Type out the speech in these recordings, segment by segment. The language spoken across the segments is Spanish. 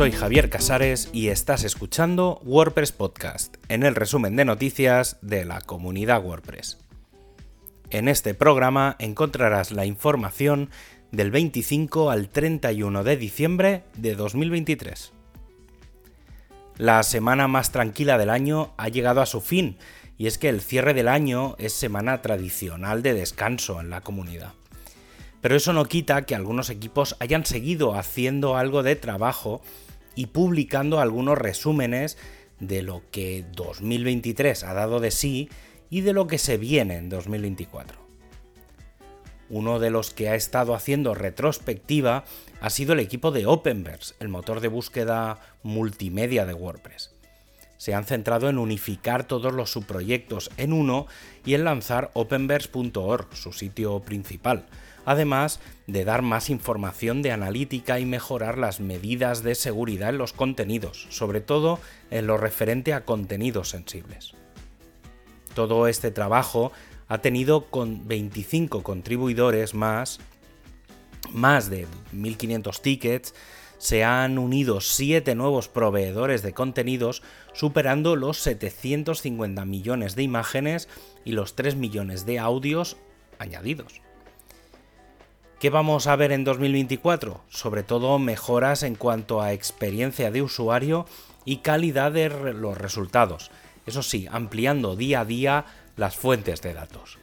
Soy Javier Casares y estás escuchando WordPress Podcast, en el resumen de noticias de la comunidad WordPress. En este programa encontrarás la información del 25 al 31 de diciembre de 2023. La semana más tranquila del año ha llegado a su fin, y es que el cierre del año es semana tradicional de descanso en la comunidad. Pero eso no quita que algunos equipos hayan seguido haciendo algo de trabajo y publicando algunos resúmenes de lo que 2023 ha dado de sí y de lo que se viene en 2024. Uno de los que ha estado haciendo retrospectiva ha sido el equipo de Openverse, el motor de búsqueda multimedia de WordPress. Se han centrado en unificar todos los subproyectos en uno y en lanzar openverse.org, su sitio principal, además de dar más información de analítica y mejorar las medidas de seguridad en los contenidos, sobre todo en lo referente a contenidos sensibles. Todo este trabajo ha tenido con 25 contribuidores más, más de 1500 tickets, se han unido 7 nuevos proveedores de contenidos, superando los 750 millones de imágenes y los 3 millones de audios añadidos. ¿Qué vamos a ver en 2024? Sobre todo mejoras en cuanto a experiencia de usuario y calidad de los resultados. Eso sí, ampliando día a día las fuentes de datos.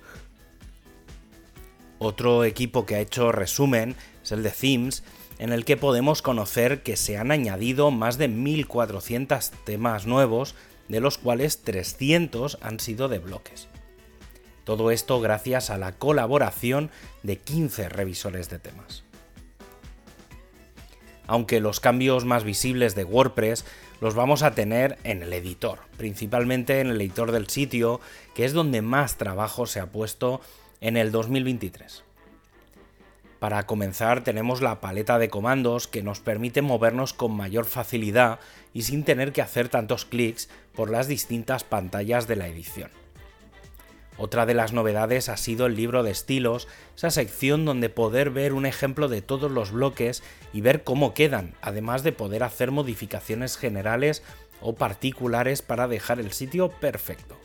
Otro equipo que ha hecho resumen es el de Themes, en el que podemos conocer que se han añadido más de 1400 temas nuevos, de los cuales 300 han sido de bloques. Todo esto gracias a la colaboración de 15 revisores de temas. Aunque los cambios más visibles de WordPress los vamos a tener en el editor, principalmente en el editor del sitio, que es donde más trabajo se ha puesto en el 2023. Para comenzar tenemos la paleta de comandos que nos permite movernos con mayor facilidad y sin tener que hacer tantos clics por las distintas pantallas de la edición. Otra de las novedades ha sido el libro de estilos, esa sección donde poder ver un ejemplo de todos los bloques y ver cómo quedan, además de poder hacer modificaciones generales o particulares para dejar el sitio perfecto.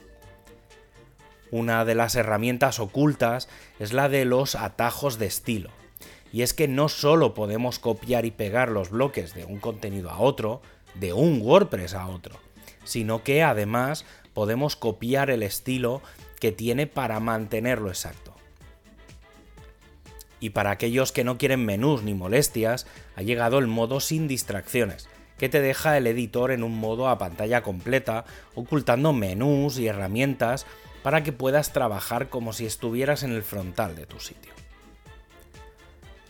Una de las herramientas ocultas es la de los atajos de estilo. Y es que no solo podemos copiar y pegar los bloques de un contenido a otro, de un WordPress a otro, sino que además podemos copiar el estilo que tiene para mantenerlo exacto. Y para aquellos que no quieren menús ni molestias, ha llegado el modo sin distracciones, que te deja el editor en un modo a pantalla completa, ocultando menús y herramientas para que puedas trabajar como si estuvieras en el frontal de tu sitio.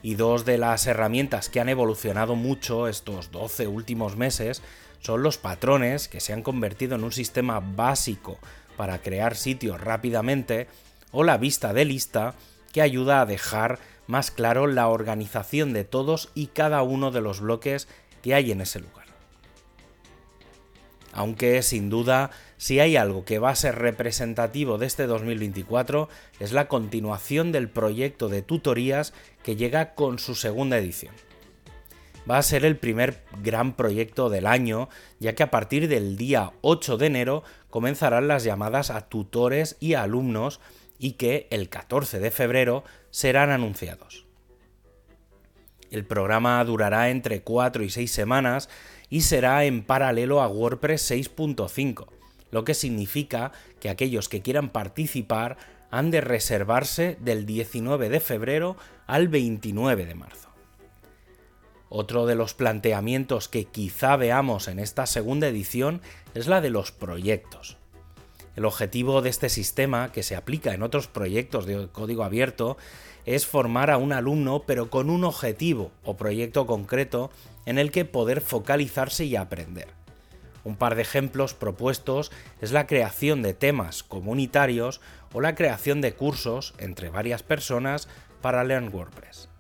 Y dos de las herramientas que han evolucionado mucho estos 12 últimos meses son los patrones que se han convertido en un sistema básico para crear sitios rápidamente o la vista de lista que ayuda a dejar más claro la organización de todos y cada uno de los bloques que hay en ese lugar. Aunque sin duda, si hay algo que va a ser representativo de este 2024 es la continuación del proyecto de tutorías que llega con su segunda edición va a ser el primer gran proyecto del año, ya que a partir del día 8 de enero comenzarán las llamadas a tutores y alumnos y que el 14 de febrero serán anunciados. El programa durará entre 4 y 6 semanas y será en paralelo a WordPress 6.5, lo que significa que aquellos que quieran participar han de reservarse del 19 de febrero al 29 de marzo. Otro de los planteamientos que quizá veamos en esta segunda edición es la de los proyectos. El objetivo de este sistema, que se aplica en otros proyectos de código abierto, es formar a un alumno pero con un objetivo o proyecto concreto en el que poder focalizarse y aprender. Un par de ejemplos propuestos es la creación de temas comunitarios o la creación de cursos entre varias personas para Learn WordPress.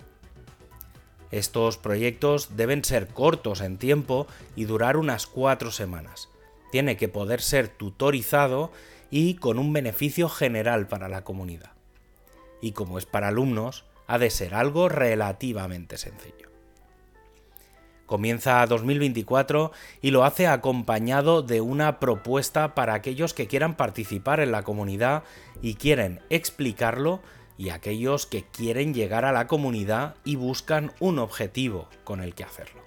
Estos proyectos deben ser cortos en tiempo y durar unas cuatro semanas. Tiene que poder ser tutorizado y con un beneficio general para la comunidad. Y como es para alumnos, ha de ser algo relativamente sencillo. Comienza 2024 y lo hace acompañado de una propuesta para aquellos que quieran participar en la comunidad y quieren explicarlo y aquellos que quieren llegar a la comunidad y buscan un objetivo con el que hacerlo.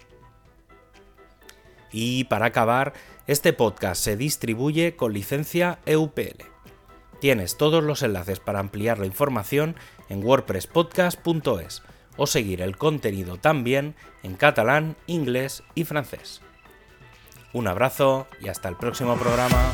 Y para acabar, este podcast se distribuye con licencia EUPL. Tienes todos los enlaces para ampliar la información en wordpresspodcast.es o seguir el contenido también en catalán, inglés y francés. Un abrazo y hasta el próximo programa.